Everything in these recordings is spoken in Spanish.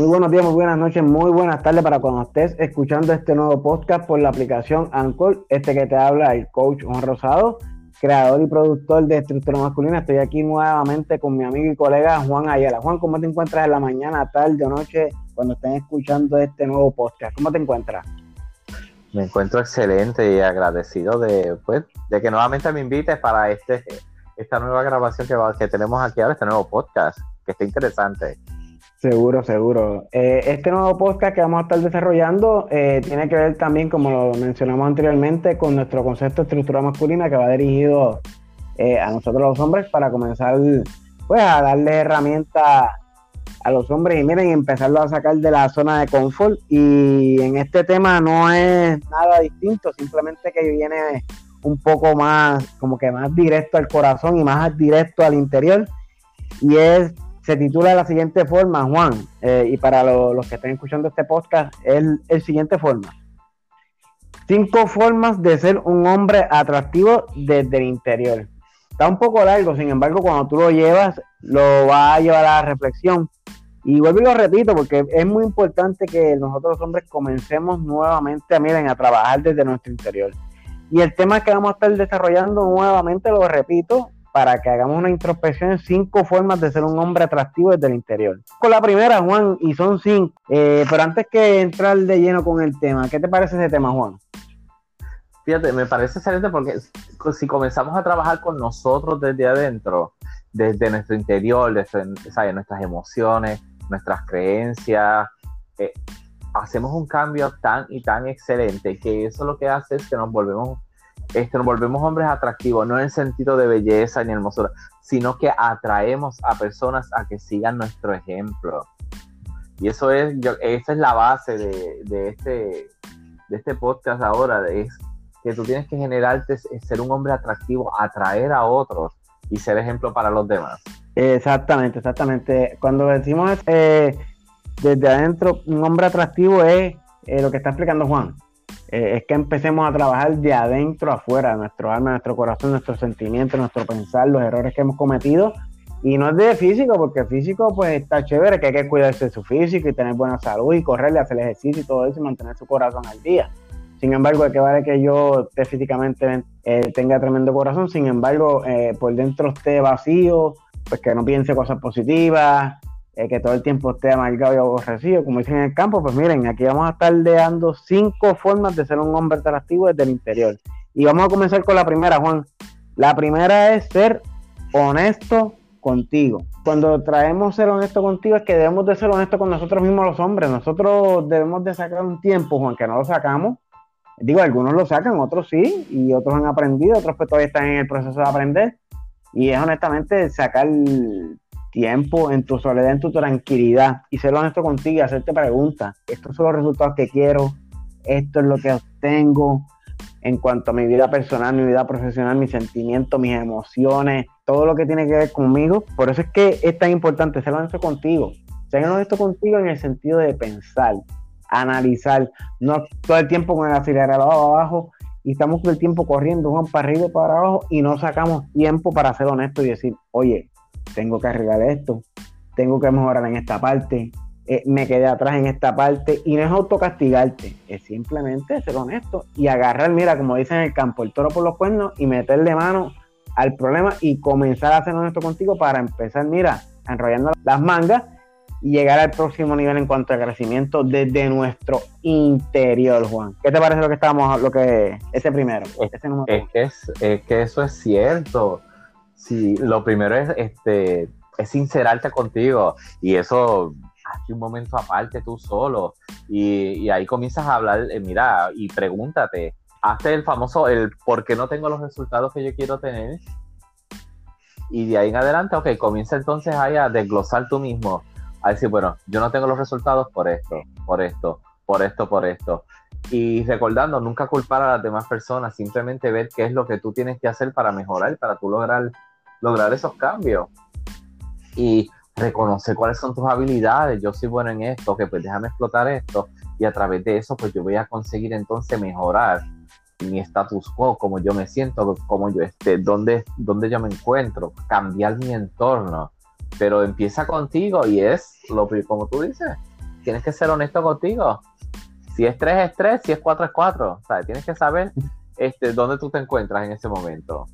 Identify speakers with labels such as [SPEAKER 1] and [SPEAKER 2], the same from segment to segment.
[SPEAKER 1] Muy buenos días, muy buenas noches, muy buenas tardes para cuando estés escuchando este nuevo podcast por la aplicación Anchor. Este que te habla el coach Juan Rosado, creador y productor de Estructura Masculina. Estoy aquí nuevamente con mi amigo y colega Juan Ayala. Juan, ¿cómo te encuentras en la mañana, tarde o noche cuando estén escuchando este nuevo podcast? ¿Cómo te encuentras?
[SPEAKER 2] Me encuentro excelente y agradecido de, pues, de que nuevamente me invites para este, esta nueva grabación que, que tenemos aquí ahora, este nuevo podcast, que está interesante.
[SPEAKER 1] Seguro, seguro. Eh, este nuevo podcast que vamos a estar desarrollando eh, tiene que ver también, como lo mencionamos anteriormente, con nuestro concepto de estructura masculina que va dirigido eh, a nosotros los hombres para comenzar pues a darle herramientas a los hombres y miren, empezarlo a sacar de la zona de confort. Y en este tema no es nada distinto, simplemente que viene un poco más, como que más directo al corazón y más directo al interior. Y es se titula de la siguiente forma, Juan, eh, y para los que estén escuchando este podcast, es el siguiente forma. Cinco formas de ser un hombre atractivo desde el interior. Está un poco largo, sin embargo, cuando tú lo llevas, lo va a llevar a la reflexión. Y vuelvo y lo repito, porque es muy importante que nosotros los hombres comencemos nuevamente, miren, a trabajar desde nuestro interior. Y el tema que vamos a estar desarrollando nuevamente, lo repito, para que hagamos una introspección en cinco formas de ser un hombre atractivo desde el interior. Con la primera, Juan, y son cinco. Eh, pero antes que entrar de lleno con el tema, ¿qué te parece ese tema, Juan?
[SPEAKER 2] Fíjate, me parece excelente porque si comenzamos a trabajar con nosotros desde adentro, desde nuestro interior, desde nuestras emociones, nuestras creencias, eh, hacemos un cambio tan y tan excelente que eso lo que hace es que nos volvemos este, nos volvemos hombres atractivos, no en el sentido de belleza ni hermosura, sino que atraemos a personas a que sigan nuestro ejemplo. Y eso es, esa es la base de, este, de este podcast ahora, es que tú tienes que generarte, ser un hombre atractivo, atraer a otros y ser ejemplo para los demás.
[SPEAKER 1] Exactamente, exactamente. Cuando decimos eh, desde adentro, un hombre atractivo es eh, lo que está explicando Juan eh, es que empecemos a trabajar de adentro afuera, nuestro alma, nuestro corazón, nuestros sentimientos, nuestro pensar, los errores que hemos cometido. Y no es de físico, porque físico pues está chévere, que hay que cuidarse de su físico y tener buena salud y correrle, hacer ejercicio y todo eso y mantener su corazón al día. Sin embargo, ¿de que vale que yo esté físicamente eh, tenga tremendo corazón? Sin embargo, eh, por dentro esté vacío, pues que no piense cosas positivas, eh, que todo el tiempo esté amargado y aborrecido, como dicen en el campo, pues miren, aquí vamos a estar dando cinco formas de ser un hombre atractivo desde el interior. Y vamos a comenzar con la primera, Juan. La primera es ser honesto contigo. Cuando traemos ser honesto contigo es que debemos de ser honestos con nosotros mismos los hombres. Nosotros debemos de sacar un tiempo, Juan, que no lo sacamos. Digo, algunos lo sacan, otros sí, y otros han aprendido, otros pues todavía están en el proceso de aprender. Y es honestamente sacar tiempo, en tu soledad, en tu tranquilidad y ser honesto contigo hacerte preguntas. Estos son los resultados que quiero, esto es lo que obtengo en cuanto a mi vida personal, mi vida profesional, mis sentimientos, mis emociones, todo lo que tiene que ver conmigo. Por eso es que es tan importante ser honesto contigo. Ser honesto contigo en el sentido de pensar, analizar, no todo el tiempo con el acelerador abajo y estamos todo el tiempo corriendo, Juan, para arriba y para abajo y no sacamos tiempo para ser honesto y decir, oye, tengo que arreglar esto, tengo que mejorar en esta parte, eh, me quedé atrás en esta parte y no es autocastigarte, es simplemente ser honesto y agarrar, mira, como dicen en el campo, el toro por los cuernos y meterle mano al problema y comenzar a ser honesto contigo para empezar, mira, enrollando las mangas y llegar al próximo nivel en cuanto al crecimiento desde nuestro interior, Juan. ¿Qué te parece lo que estábamos, lo que ese primero?
[SPEAKER 2] Es, es que eso es cierto. Sí, lo primero es, este, es sincerarte contigo y eso hace un momento aparte tú solo y, ahí comienzas a hablar, eh, mira, y pregúntate, hazte el famoso, el por qué no tengo los resultados que yo quiero tener y de ahí en adelante, ok, comienza entonces ahí a desglosar tú mismo, a decir, bueno, yo no tengo los resultados por esto, por esto, por esto, por esto. Y recordando, nunca culpar a las demás personas, simplemente ver qué es lo que tú tienes que hacer para mejorar, para tú lograr lograr esos cambios y reconocer cuáles son tus habilidades. Yo soy bueno en esto, que pues déjame explotar esto y a través de eso pues yo voy a conseguir entonces mejorar mi status quo, como yo me siento, como yo esté, dónde, dónde yo me encuentro, cambiar mi entorno. Pero empieza contigo y es lo como tú dices, tienes que ser honesto contigo. Si es 3 es 3, si es 4 es 4. O sea, tienes que saber este, dónde tú te encuentras en ese momento.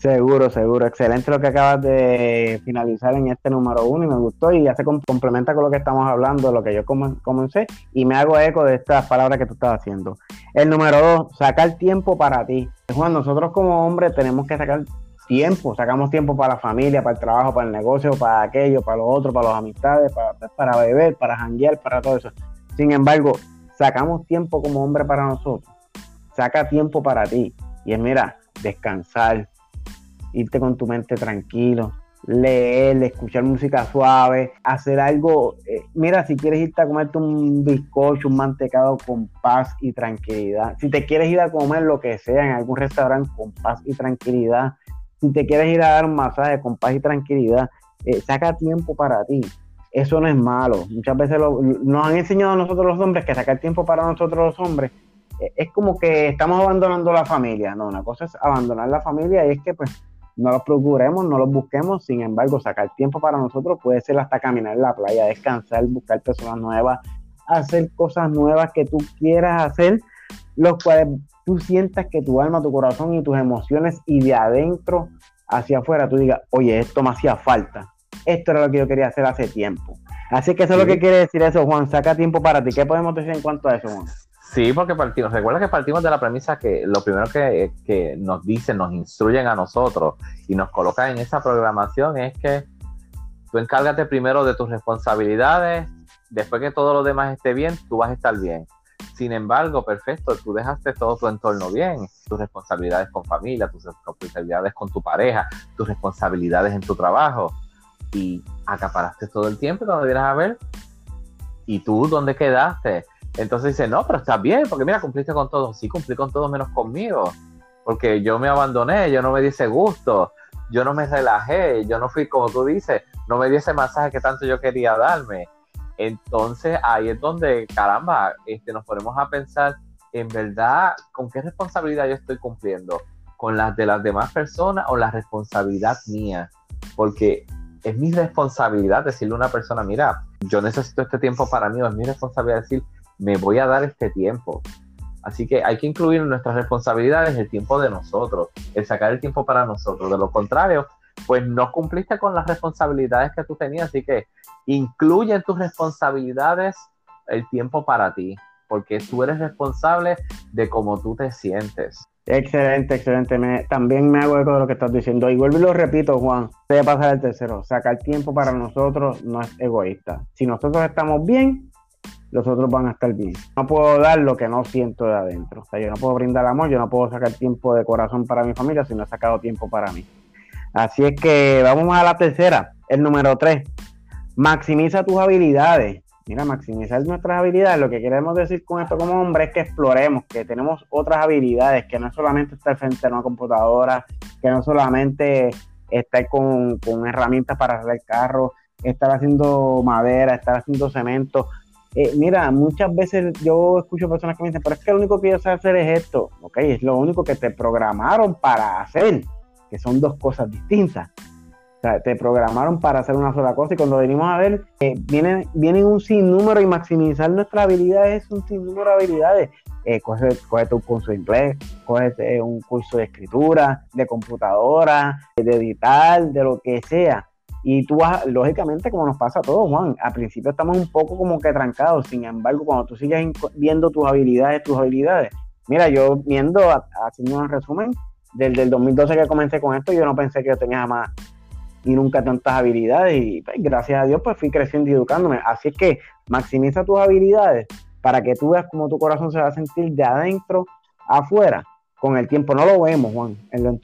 [SPEAKER 1] Seguro, seguro. Excelente lo que acabas de finalizar en este número uno y me gustó y ya se complementa con lo que estamos hablando, lo que yo comencé y me hago eco de estas palabras que tú estás haciendo. El número dos, sacar tiempo para ti. Juan, nosotros como hombres tenemos que sacar tiempo, sacamos tiempo para la familia, para el trabajo, para el negocio, para aquello, para lo otro, para las amistades, para, para beber, para janguear, para todo eso. Sin embargo, sacamos tiempo como hombre para nosotros. Saca tiempo para ti. Y es, mira, descansar, irte con tu mente tranquilo, leer, escuchar música suave, hacer algo. Eh, mira, si quieres irte a comerte un bizcocho, un mantecado con paz y tranquilidad. Si te quieres ir a comer lo que sea en algún restaurante con paz y tranquilidad. Si te quieres ir a dar un masaje con paz y tranquilidad, eh, saca tiempo para ti. Eso no es malo. Muchas veces nos han enseñado a nosotros los hombres que sacar tiempo para nosotros los hombres eh, es como que estamos abandonando la familia. No, una cosa es abandonar la familia y es que pues no los procuremos, no los busquemos, sin embargo, sacar tiempo para nosotros puede ser hasta caminar en la playa, descansar, buscar personas nuevas, hacer cosas nuevas que tú quieras hacer, los cuales tú sientas que tu alma, tu corazón y tus emociones y de adentro hacia afuera tú digas, oye, esto me hacía falta, esto era lo que yo quería hacer hace tiempo. Así que eso es lo que quiere decir eso, Juan, saca tiempo para ti. ¿Qué podemos decir en cuanto a eso, Juan?
[SPEAKER 2] Sí, porque partimos, recuerda que partimos de la premisa que lo primero que, nos dicen, nos instruyen a nosotros y nos colocan en esa programación es que tú encárgate primero de tus responsabilidades, después que todo lo demás esté bien, tú vas a estar bien. Sin embargo, perfecto, tú dejaste todo tu entorno bien, tus responsabilidades con familia, tus responsabilidades con tu pareja, tus responsabilidades en tu trabajo y acaparaste todo el tiempo cuando vienes a ver, ¿y tú dónde quedaste? Entonces dice, no, pero está bien, porque mira, cumpliste con todo. Sí, cumplí con todo menos conmigo, porque yo me abandoné, yo no me di ese gusto, yo no me relajé, yo no fui, como tú dices, no me di ese masaje que tanto yo quería darme. Entonces ahí es donde, caramba, este, nos ponemos a pensar, en verdad, ¿con qué responsabilidad yo estoy cumpliendo? ¿Con las de las demás personas o la responsabilidad mía? Porque es mi responsabilidad decirle a una persona, mira, yo necesito este tiempo para mí, o es mi responsabilidad decir, me voy a dar este tiempo. Así que hay que incluir en nuestras responsabilidades el tiempo de nosotros, el sacar el tiempo para nosotros. De lo contrario, pues no cumpliste con las responsabilidades que tú tenías. Así que incluye en tus responsabilidades el tiempo para ti, porque tú eres responsable de cómo tú te sientes.
[SPEAKER 1] Excelente, excelente. también me hago eco de lo que estás diciendo. Y vuelvo y lo repito, Juan. A pasar el tercero. Sacar tiempo para nosotros no es egoísta. Si nosotros estamos bien, los otros van a estar bien. No puedo dar lo que no siento de adentro. O sea, yo no puedo brindar amor, yo no puedo sacar tiempo de corazón para mi familia si no he sacado tiempo para mí. Así es que vamos a la tercera, el número tres. Maximiza tus habilidades. Mira, maximizar nuestras habilidades. Lo que queremos decir con esto como hombre es que exploremos, que tenemos otras habilidades, que no es solamente estar frente a una computadora, que no solamente estar con, con herramientas para hacer carro, estar haciendo madera, estar haciendo cemento. Eh, mira, muchas veces yo escucho personas que me dicen, pero es que lo único que yo sé hacer es esto, ok, es lo único que te programaron para hacer, que son dos cosas distintas. O sea, te programaron para hacer una sola cosa y cuando venimos a ver, eh, vienen, vienen un sinnúmero y maximizar nuestras habilidades es un sinnúmero de habilidades. Eh, coge, un curso de inglés, coge eh, un curso de escritura, de computadora, de editar, de lo que sea y tú vas, lógicamente, como nos pasa a todos, Juan, al principio estamos un poco como que trancados, sin embargo, cuando tú sigues viendo tus habilidades, tus habilidades, mira, yo viendo, haciendo un resumen, desde el 2012 que comencé con esto, yo no pensé que yo tenía más y nunca tantas habilidades y pues, gracias a Dios pues fui creciendo y educándome. Así es que maximiza tus habilidades para que tú veas cómo tu corazón se va a sentir de adentro afuera con el tiempo. No lo vemos, Juan. En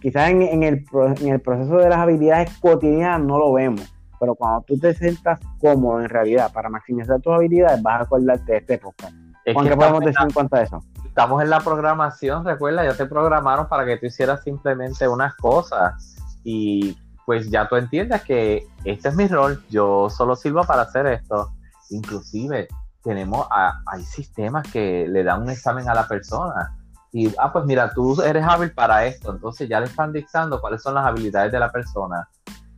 [SPEAKER 1] quizás en, el, proceso de las habilidades cotidianas no lo vemos. Pero cuando tú te sientas cómodo en realidad para maximizar tus habilidades, vas a acordarte de este podcast. ¿qué podemos decir en cuanto a eso?
[SPEAKER 2] Estamos en la programación, recuerda, ya te programaron para que tú hicieras simplemente unas cosas. Y pues ya tú entiendes que este es mi rol, yo solo sirvo para hacer esto. Inclusive tenemos, hay sistemas que le dan un examen a la persona y, ah, pues mira, tú eres hábil para esto, entonces ya le están dictando cuáles son las habilidades de la persona.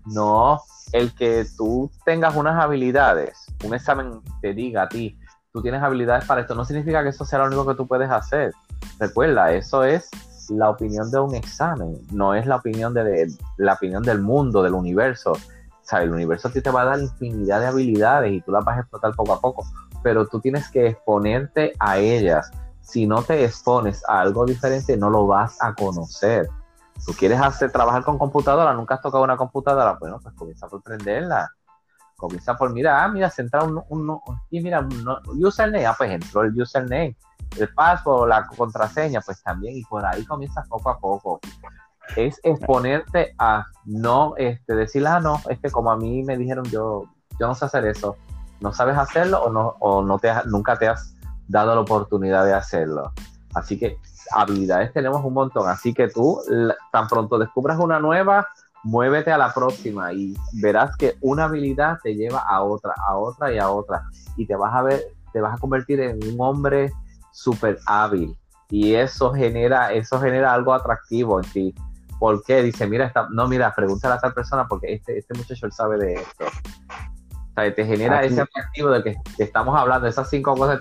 [SPEAKER 2] No el que tú tengas unas habilidades un examen te diga a ti, tú tienes habilidades para esto, no significa que eso sea lo único que tú puedes hacer. Recuerda, eso es la opinión de un examen, no es la opinión de, la opinión del mundo, del universo. O el universo a ti te va a dar infinidad de habilidades y tú las vas a explotar poco a poco, pero tú tienes que exponerte a ellas. Si no te expones a algo diferente, no lo vas a conocer. Tú quieres hacer trabajar con computadora, nunca has tocado una computadora, bueno, pues comienza por prenderla. Comienza por, mira, ah, mira, centrar un, un, y mira, un username, ah, pues entró el username el paso, la contraseña, pues también, y por ahí comienzas poco a poco. Es exponerte a no este, decir, ah, no, es que como a mí me dijeron, yo, yo no sé hacer eso, no sabes hacerlo o, no, o no te, nunca te has dado la oportunidad de hacerlo. Así que habilidades tenemos un montón, así que tú tan pronto descubras una nueva, muévete a la próxima y verás que una habilidad te lleva a otra, a otra y a otra y te vas a ver, te vas a convertir en un hombre súper hábil y eso genera, eso genera algo atractivo en ti. ¿Por qué? Dice, mira, no, mira, pregúntale a tal persona porque este, este muchacho él sabe de esto. O sea, te genera ese atractivo de que, estamos hablando, esas cinco cosas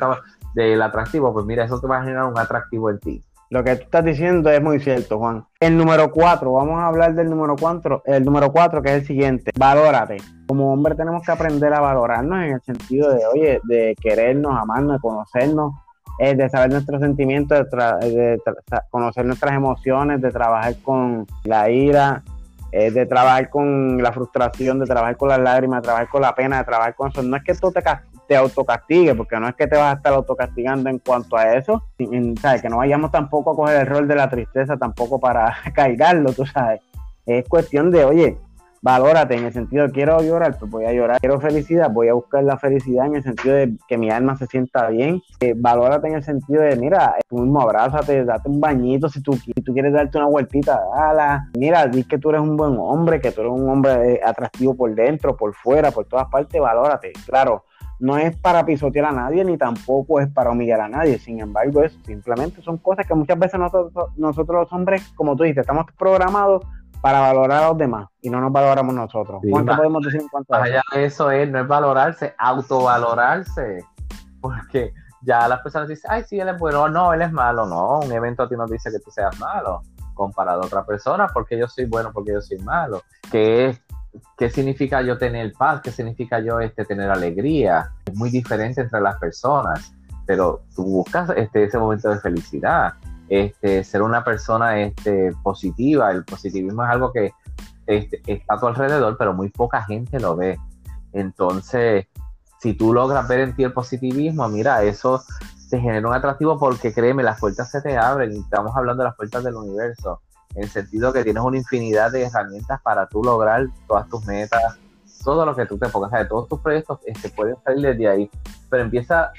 [SPEAKER 2] del atractivo, pues mira, eso te va a generar un atractivo en ti.
[SPEAKER 1] Lo que tú estás diciendo es muy cierto, Juan. El número cuatro, vamos a hablar del número cuatro, el número cuatro que es el siguiente, valórate. Como hombre tenemos que aprender a valorarnos en el sentido de, oye, de querernos, amarnos, de conocernos, de saber nuestros sentimientos, de, conocer nuestras emociones, de trabajar con la ira, de trabajar con la frustración, de trabajar con las lágrimas, de trabajar con la pena, de trabajar con eso. No es que tú te, te autocastigue, porque no es que te vas a estar autocastigando en cuanto a eso, ¿sabes? que no vayamos tampoco a coger el rol de la tristeza tampoco para cargarlo, tú sabes. Es cuestión de, oye, valórate en el sentido de quiero llorar, pues voy a llorar, quiero felicidad, voy a buscar la felicidad en el sentido de que mi alma se sienta bien, eh, valórate en el sentido de, mira, tú mismo abrázate, date un bañito, si tú, si tú quieres darte una vueltita, dala, mira, di que tú eres un buen hombre, que tú eres un hombre eh, atractivo por dentro, por fuera, por todas partes, valórate, claro. No es para pisotear a nadie ni tampoco es para humillar a nadie. Sin embargo, es simplemente son cosas que muchas veces nosotros, nosotros los hombres, como tú dices, estamos programados para valorar a los demás y no nos valoramos nosotros. ¿Cuánto podemos decir en cuanto a
[SPEAKER 2] eso? Eso es, no es valorarse, autovalorarse. Porque ya las personas dicen, ay, sí, él es bueno, no, él es malo. No, un evento a ti no dice que tú seas malo comparado a otra persona, porque yo soy bueno, porque yo soy malo. ¿Qué, qué significa yo tener paz? ¿Qué significa yo este, tener alegría? Es muy diferente entre las personas, pero tú buscas este, ese momento de felicidad este, ser una persona este, positiva. El positivismo es algo que este, está a tu alrededor, pero muy poca gente lo ve. Entonces, si tú logras ver en ti el positivismo, mira, eso te genera un atractivo porque créeme, las puertas se te abren estamos hablando de las puertas del universo, en el sentido que tienes una infinidad de herramientas para tú lograr todas tus metas, todo lo que tú te pongas, de todos tus proyectos este, pueden salir desde ahí, pero empieza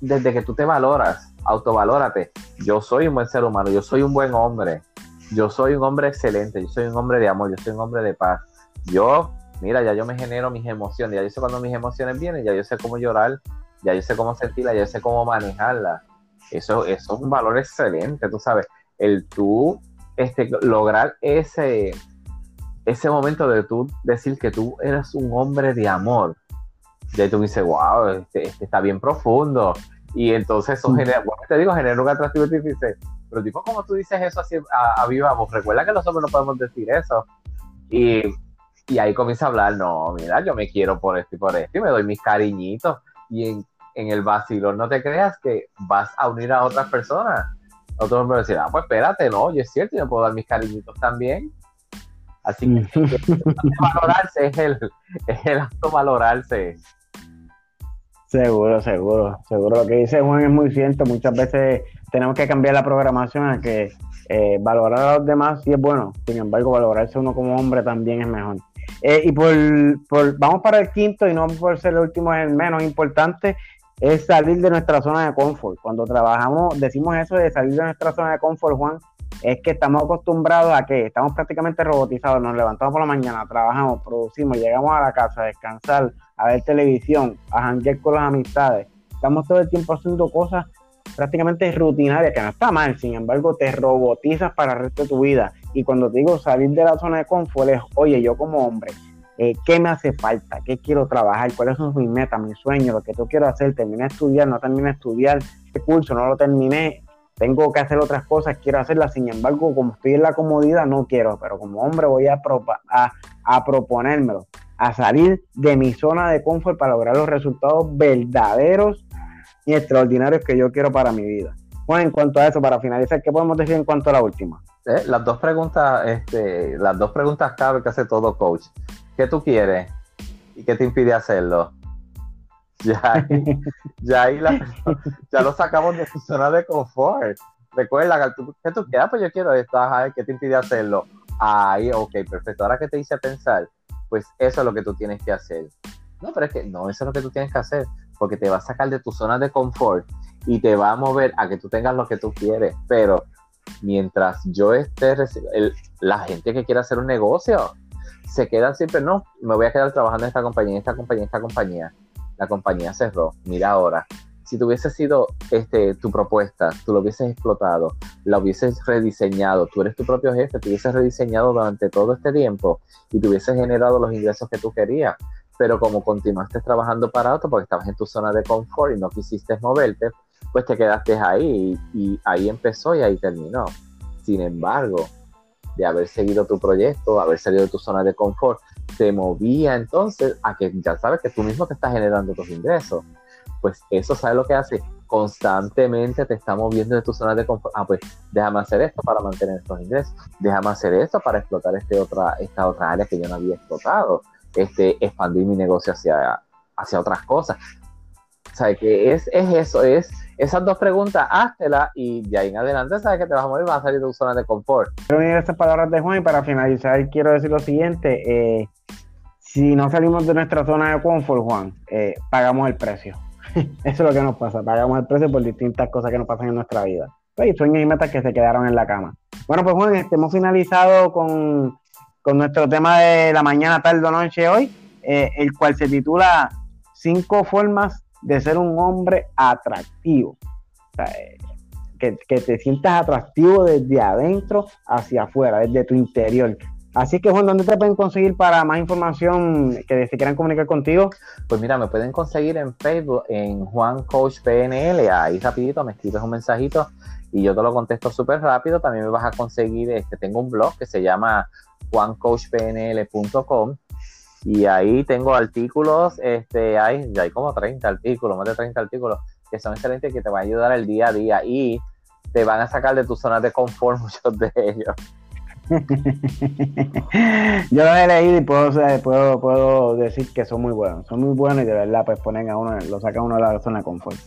[SPEAKER 2] desde que tú te valoras, autovalórate. Yo soy un buen ser humano, yo soy un buen hombre, yo soy un hombre excelente, yo soy un hombre de amor, yo soy un hombre de paz. Yo, mira, ya yo me genero mis emociones, ya yo sé cuando mis emociones vienen, ya yo sé cómo llorar, ya yo sé cómo sentirla, ya yo sé cómo manejarla. Eso, eso es un valor excelente, tú sabes. El tú este, lograr ese, ese momento de tú decir que tú eres un hombre de amor. Ya tú dices, wow, este, este está bien profundo. Y entonces eso genera, bueno, te digo, genera un atractivo y dices, pero tipo, como tú dices eso así a, viva voz? Recuerda que los hombres no podemos decir eso. Y, y, ahí comienza a hablar, no, mira, yo me quiero por esto y por esto, y me doy mis cariñitos. Y en, en el vacilón no te creas que vas a unir a otras personas. Otros hombres decir, ah, pues espérate, no, yo es cierto, yo puedo dar mis cariñitos también. Así que, valorarse es el, es el acto valorarse.
[SPEAKER 1] Seguro, seguro, seguro. Lo que dice Juan es muy cierto. Muchas veces tenemos que cambiar la programación a que eh, valorar a los demás sí es bueno. Sin embargo, valorarse uno como hombre también es mejor. Eh, y por, por, vamos para el quinto, y no por ser el último, es el menos importante, es salir de nuestra zona de confort. Cuando trabajamos, decimos eso de salir de nuestra zona de confort, Juan, es que estamos acostumbrados a que estamos prácticamente robotizados, nos levantamos por la mañana, trabajamos, producimos, llegamos a la casa a descansar, a ver televisión, a janguear con las amistades. Estamos todo el tiempo haciendo cosas prácticamente rutinarias, que no está mal, sin embargo te robotizas para el resto de tu vida. Y cuando te digo salir de la zona de confort es, oye, yo como hombre, eh, qué me hace falta, qué quiero trabajar, cuáles son mis metas, mis sueños, lo que yo quiero hacer, terminé de estudiar, no terminé de estudiar, este curso no lo terminé, tengo que hacer otras cosas, quiero hacerlas, sin embargo, como estoy en la comodidad, no quiero, pero como hombre voy a, proponérmelo, a salir de mi zona de confort para lograr los resultados verdaderos y extraordinarios que yo quiero para mi vida. Bueno, en cuanto a eso, para finalizar, ¿qué podemos decir en cuanto a la última?
[SPEAKER 2] Eh, las dos preguntas, este, las dos preguntas clave que hace todo coach. ¿Qué tú quieres? ¿Y qué te impide hacerlo? Ya, ya, ya lo sacamos de tu zona de confort. Recuerda, ¿qué tú quieres? Pues yo quiero esto, ¿qué te impide hacerlo? Ahí, ok, perfecto. Ahora que te hice pensar, pues eso es lo que tú tienes que hacer. No, pero es que no, eso es lo que tú tienes que hacer, porque te va a sacar de tu zona de confort y te va a mover a que tú tengas lo que tú quieres. Pero mientras yo esté, la gente que quiere hacer un negocio, se quedan siempre, no, me voy a quedar trabajando en esta compañía, en esta compañía, en esta compañía. La compañía cerró. Mira ahora, si tuviese sido este, tu propuesta, tú lo hubieses explotado, la hubieses rediseñado, tú eres tu propio jefe, te hubieses rediseñado durante todo este tiempo y te hubieses generado los ingresos que tú querías. Pero como continuaste trabajando para otro porque estabas en tu zona de confort y no quisiste moverte, pues te quedaste ahí y, ahí empezó y ahí terminó. Sin embargo, de haber seguido tu proyecto, haber salido de tu zona de confort, te movía entonces a que ya sabes que tú mismo te estás generando tus ingresos. Pues eso, ¿sabes lo que hace? Constantemente te está moviendo de tu zona de confort. Ah, pues déjame hacer esto para mantener estos ingresos. Déjame hacer esto para explotar este otra, esta otra área que yo no había explotado. Este, expandir mi negocio hacia, hacia otras cosas. O sea, que es, es eso, es esas dos preguntas, háztelas y de ahí en adelante sabes que te vas a morir, vas a salir de tu zona de confort.
[SPEAKER 1] Quiero unir estas palabras de Juan y para finalizar quiero decir lo siguiente, eh, si no salimos de nuestra zona de confort, Juan, eh, pagamos el precio. Eso es lo que nos pasa, pagamos el precio por distintas cosas que nos pasan en nuestra vida. Pues, y sueños y metas que se quedaron en la cama. Bueno, pues Juan, este, hemos finalizado con, nuestro tema de la mañana, tarde o noche hoy, eh, el cual se titula Cinco formas de ser un hombre atractivo. Eh, que, te sientas atractivo desde adentro hacia afuera, desde tu interior. Así que Juan, ¿dónde te pueden conseguir para más información que se quieran comunicar contigo?
[SPEAKER 2] Pues mira, me pueden conseguir en Facebook, en Juan Coach PNL, ahí rapidito me escribes un mensajito y yo te lo contesto súper rápido. También me vas a conseguir, este, tengo un blog que se llama juancoachpnl.com y ahí tengo artículos, este, hay, hay como 30 artículos, más de 30 artículos, que son excelentes, que te van a ayudar el día a día y te van a sacar de tu zona de confort muchos de ellos.
[SPEAKER 1] Yo los he leído y puedo, puedo, puedo decir que son muy buenos, son muy buenos y de verdad pues ponen a uno, lo sacan a uno de la zona de confort.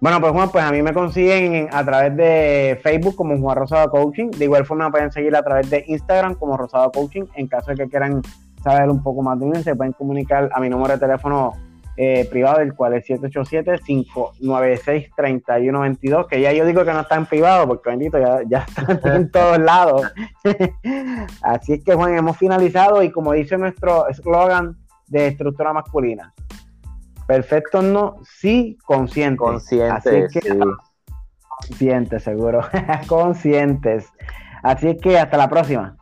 [SPEAKER 1] Bueno, pues Juan, pues a mí me consiguen a través de Facebook como Juan Rosado Coaching. De igual forma me pueden seguir a través de Instagram como Rosado Coaching en caso de que quieran saber un poco más de mí, se pueden comunicar a mi número de teléfono eh, privado, el cual es 787-596-3122, que ya yo digo que no está en privado, porque bendito, ya, ya está en todos lados. Así es que, Juan, hemos finalizado y como dice nuestro eslogan de estructura masculina, perfecto no, sí, consciente.
[SPEAKER 2] Consciente,
[SPEAKER 1] Así que, Conscientes, seguro. Conscientes. Así es que hasta la próxima.